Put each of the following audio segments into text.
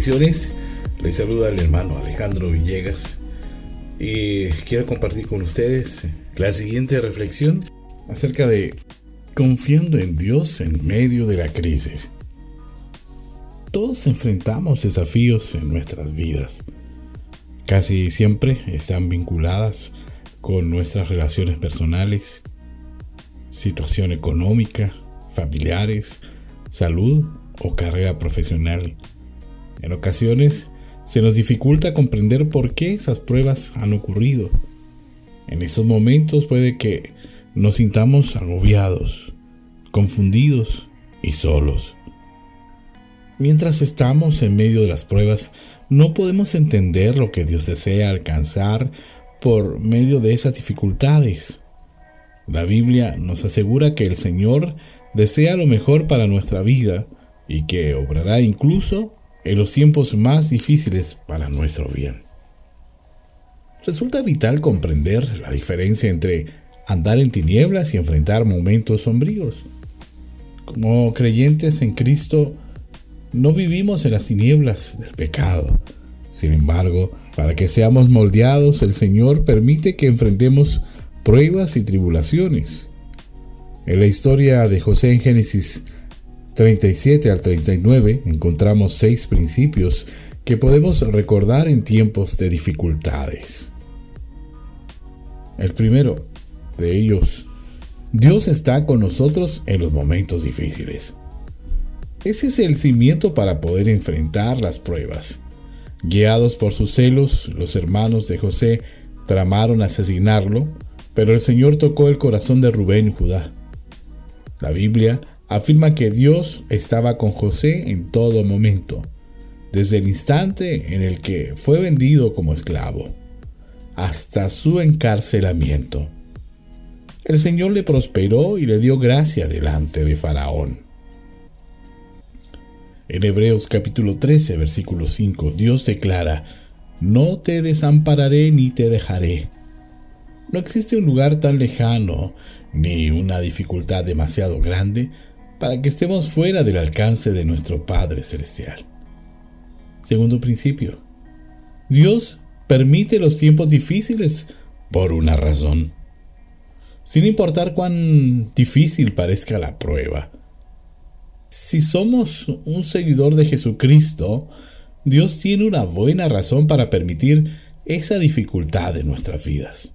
Bendiciones. Les saluda el hermano Alejandro Villegas y quiero compartir con ustedes la siguiente reflexión acerca de confiando en Dios en medio de la crisis. Todos enfrentamos desafíos en nuestras vidas. Casi siempre están vinculadas con nuestras relaciones personales, situación económica, familiares, salud o carrera profesional. En ocasiones se nos dificulta comprender por qué esas pruebas han ocurrido. En esos momentos puede que nos sintamos agobiados, confundidos y solos. Mientras estamos en medio de las pruebas, no podemos entender lo que Dios desea alcanzar por medio de esas dificultades. La Biblia nos asegura que el Señor desea lo mejor para nuestra vida y que obrará incluso en los tiempos más difíciles para nuestro bien. Resulta vital comprender la diferencia entre andar en tinieblas y enfrentar momentos sombríos. Como creyentes en Cristo, no vivimos en las tinieblas del pecado. Sin embargo, para que seamos moldeados, el Señor permite que enfrentemos pruebas y tribulaciones. En la historia de José en Génesis 37 al 39 encontramos seis principios que podemos recordar en tiempos de dificultades. El primero de ellos, Dios está con nosotros en los momentos difíciles. Ese es el cimiento para poder enfrentar las pruebas. Guiados por sus celos, los hermanos de José tramaron asesinarlo, pero el Señor tocó el corazón de Rubén y Judá. La Biblia afirma que Dios estaba con José en todo momento, desde el instante en el que fue vendido como esclavo, hasta su encarcelamiento. El Señor le prosperó y le dio gracia delante de Faraón. En Hebreos capítulo 13, versículo 5, Dios declara, No te desampararé ni te dejaré. No existe un lugar tan lejano ni una dificultad demasiado grande para que estemos fuera del alcance de nuestro Padre Celestial. Segundo principio. Dios permite los tiempos difíciles por una razón. Sin importar cuán difícil parezca la prueba, si somos un seguidor de Jesucristo, Dios tiene una buena razón para permitir esa dificultad en nuestras vidas.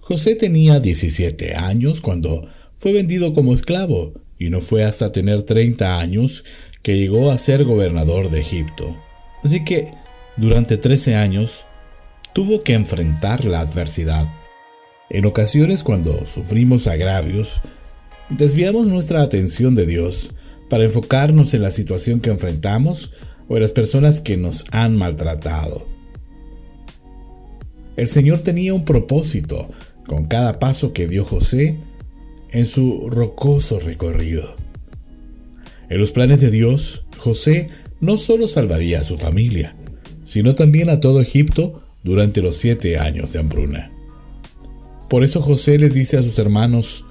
José tenía 17 años cuando fue vendido como esclavo y no fue hasta tener 30 años que llegó a ser gobernador de Egipto. Así que durante 13 años tuvo que enfrentar la adversidad. En ocasiones cuando sufrimos agravios, desviamos nuestra atención de Dios para enfocarnos en la situación que enfrentamos o en las personas que nos han maltratado. El Señor tenía un propósito con cada paso que dio José en su rocoso recorrido. En los planes de Dios, José no solo salvaría a su familia, sino también a todo Egipto durante los siete años de hambruna. Por eso José le dice a sus hermanos,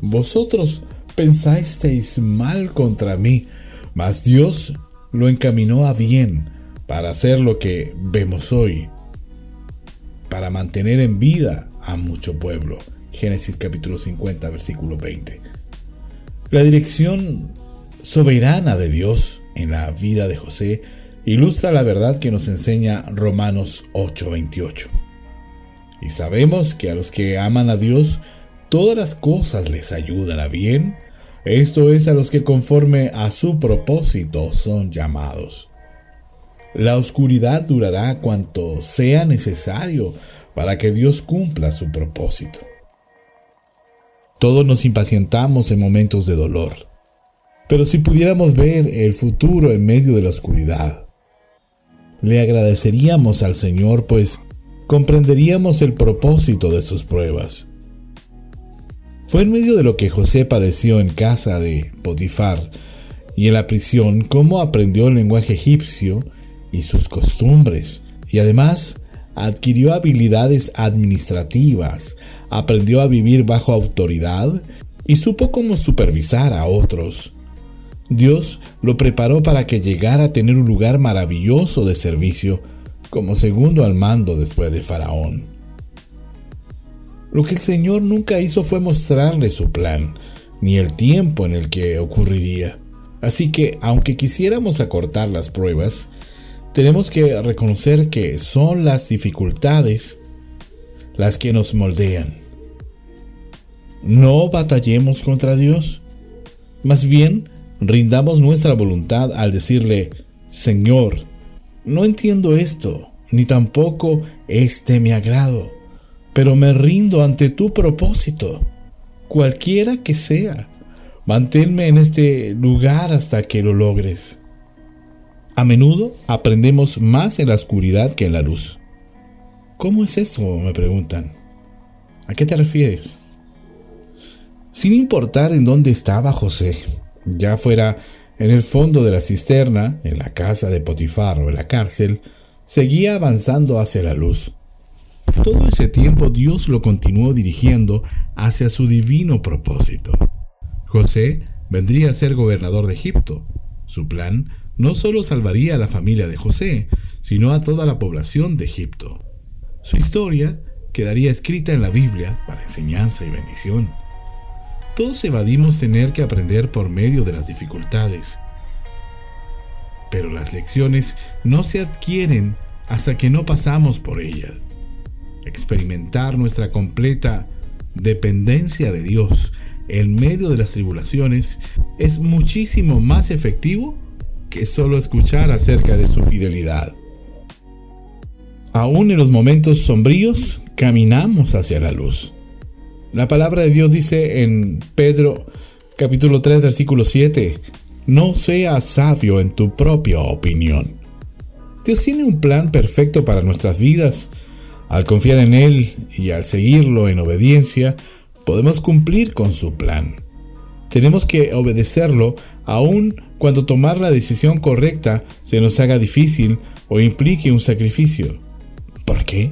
Vosotros pensasteis mal contra mí, mas Dios lo encaminó a bien para hacer lo que vemos hoy, para mantener en vida a mucho pueblo. Génesis capítulo 50, versículo 20. La dirección soberana de Dios en la vida de José ilustra la verdad que nos enseña Romanos 8:28. Y sabemos que a los que aman a Dios, todas las cosas les ayudan a bien esto es a los que conforme a su propósito son llamados. La oscuridad durará cuanto sea necesario para que Dios cumpla su propósito. Todos nos impacientamos en momentos de dolor, pero si pudiéramos ver el futuro en medio de la oscuridad, le agradeceríamos al Señor, pues comprenderíamos el propósito de sus pruebas. Fue en medio de lo que José padeció en casa de Potifar y en la prisión cómo aprendió el lenguaje egipcio y sus costumbres, y además adquirió habilidades administrativas, aprendió a vivir bajo autoridad y supo cómo supervisar a otros. Dios lo preparó para que llegara a tener un lugar maravilloso de servicio como segundo al mando después de Faraón. Lo que el Señor nunca hizo fue mostrarle su plan, ni el tiempo en el que ocurriría. Así que, aunque quisiéramos acortar las pruebas, tenemos que reconocer que son las dificultades las que nos moldean. No batallemos contra Dios. Más bien, rindamos nuestra voluntad al decirle, Señor, no entiendo esto, ni tampoco este mi agrado, pero me rindo ante tu propósito, cualquiera que sea. Manténme en este lugar hasta que lo logres. A menudo aprendemos más en la oscuridad que en la luz. ¿Cómo es eso? me preguntan. ¿A qué te refieres? Sin importar en dónde estaba José, ya fuera en el fondo de la cisterna, en la casa de Potifar o en la cárcel, seguía avanzando hacia la luz. Todo ese tiempo Dios lo continuó dirigiendo hacia su divino propósito. José vendría a ser gobernador de Egipto. Su plan no solo salvaría a la familia de José, sino a toda la población de Egipto. Su historia quedaría escrita en la Biblia para enseñanza y bendición. Todos evadimos tener que aprender por medio de las dificultades. Pero las lecciones no se adquieren hasta que no pasamos por ellas. Experimentar nuestra completa dependencia de Dios en medio de las tribulaciones es muchísimo más efectivo que solo escuchar acerca de su fidelidad. Aún en los momentos sombríos, caminamos hacia la luz. La palabra de Dios dice en Pedro capítulo 3 versículo 7, no seas sabio en tu propia opinión. Dios tiene un plan perfecto para nuestras vidas. Al confiar en Él y al seguirlo en obediencia, podemos cumplir con su plan. Tenemos que obedecerlo aun cuando tomar la decisión correcta se nos haga difícil o implique un sacrificio. ¿Por qué?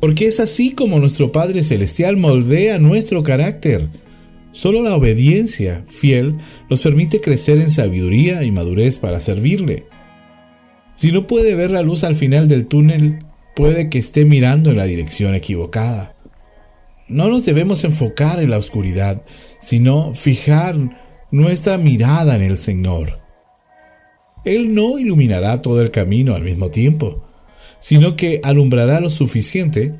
Porque es así como nuestro Padre Celestial moldea nuestro carácter. Solo la obediencia fiel nos permite crecer en sabiduría y madurez para servirle. Si no puede ver la luz al final del túnel, puede que esté mirando en la dirección equivocada. No nos debemos enfocar en la oscuridad, sino fijar nuestra mirada en el Señor. Él no iluminará todo el camino al mismo tiempo, sino que alumbrará lo suficiente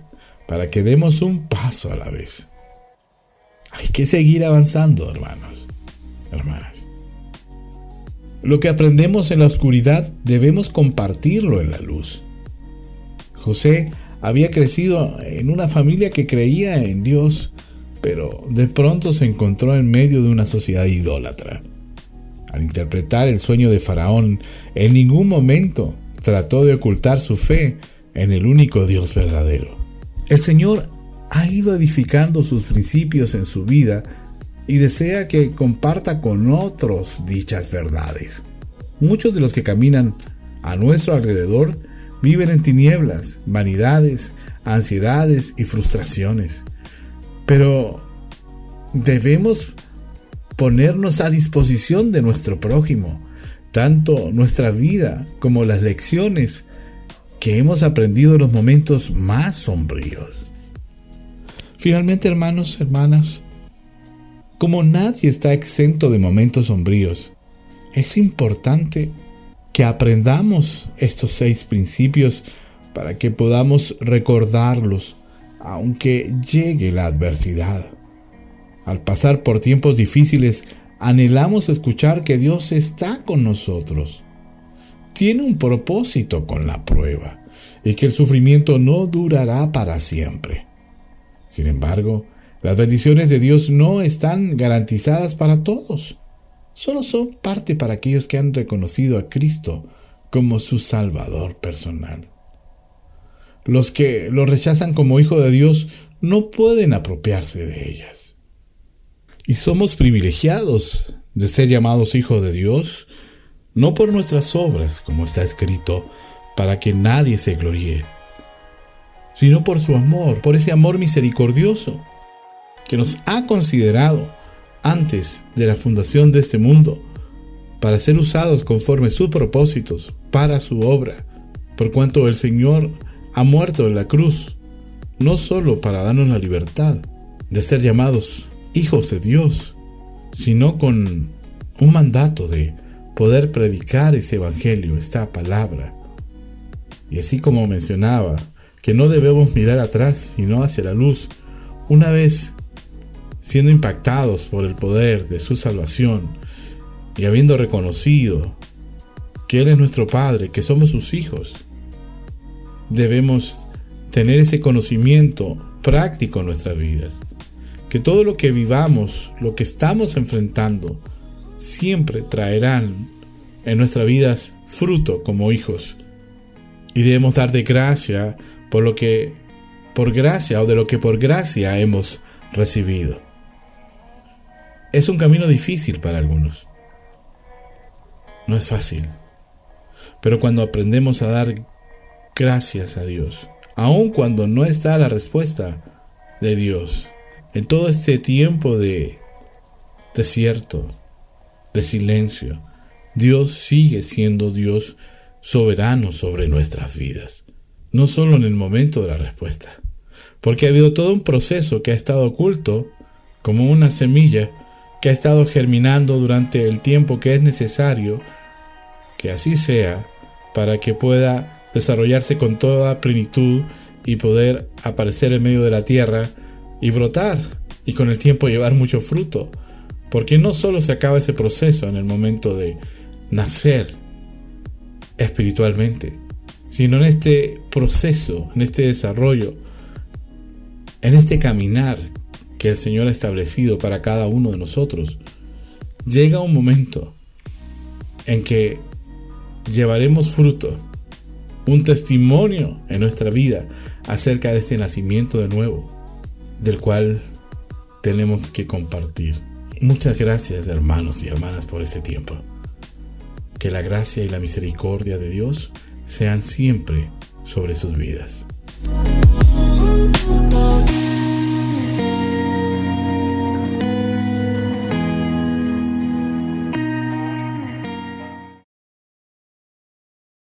para que demos un paso a la vez. Hay que seguir avanzando, hermanos, hermanas. Lo que aprendemos en la oscuridad debemos compartirlo en la luz. José había crecido en una familia que creía en Dios, pero de pronto se encontró en medio de una sociedad idólatra. Al interpretar el sueño de Faraón, en ningún momento trató de ocultar su fe en el único Dios verdadero. El Señor ha ido edificando sus principios en su vida y desea que comparta con otros dichas verdades. Muchos de los que caminan a nuestro alrededor viven en tinieblas, vanidades, ansiedades y frustraciones. Pero debemos ponernos a disposición de nuestro prójimo tanto nuestra vida como las lecciones que hemos aprendido en los momentos más sombríos. Finalmente, hermanos, hermanas, como nadie está exento de momentos sombríos, es importante que aprendamos estos seis principios para que podamos recordarlos aunque llegue la adversidad. Al pasar por tiempos difíciles, anhelamos escuchar que Dios está con nosotros. Tiene un propósito con la prueba y que el sufrimiento no durará para siempre. Sin embargo, las bendiciones de Dios no están garantizadas para todos. Solo son parte para aquellos que han reconocido a Cristo como su Salvador personal. Los que lo rechazan como hijo de Dios no pueden apropiarse de ellas. Y somos privilegiados de ser llamados hijos de Dios, no por nuestras obras, como está escrito, para que nadie se gloríe, sino por su amor, por ese amor misericordioso que nos ha considerado antes de la fundación de este mundo para ser usados conforme sus propósitos para su obra, por cuanto el Señor ha muerto en la cruz, no solo para darnos la libertad de ser llamados hijos de Dios, sino con un mandato de poder predicar ese evangelio, esta palabra. Y así como mencionaba, que no debemos mirar atrás, sino hacia la luz, una vez siendo impactados por el poder de su salvación y habiendo reconocido que Él es nuestro Padre, que somos sus hijos, debemos tener ese conocimiento práctico en nuestras vidas. Que todo lo que vivamos, lo que estamos enfrentando, siempre traerán en nuestras vidas fruto como hijos. Y debemos dar de gracia por lo que por gracia o de lo que por gracia hemos recibido. Es un camino difícil para algunos. No es fácil. Pero cuando aprendemos a dar gracias a Dios, aun cuando no está la respuesta de Dios, en todo este tiempo de desierto, de silencio, Dios sigue siendo Dios soberano sobre nuestras vidas, no solo en el momento de la respuesta, porque ha habido todo un proceso que ha estado oculto como una semilla que ha estado germinando durante el tiempo que es necesario que así sea para que pueda desarrollarse con toda plenitud y poder aparecer en medio de la tierra y brotar y con el tiempo llevar mucho fruto. Porque no solo se acaba ese proceso en el momento de nacer espiritualmente, sino en este proceso, en este desarrollo, en este caminar que el Señor ha establecido para cada uno de nosotros, llega un momento en que llevaremos fruto, un testimonio en nuestra vida acerca de este nacimiento de nuevo, del cual tenemos que compartir. Muchas gracias hermanos y hermanas por este tiempo. Que la gracia y la misericordia de Dios sean siempre sobre sus vidas.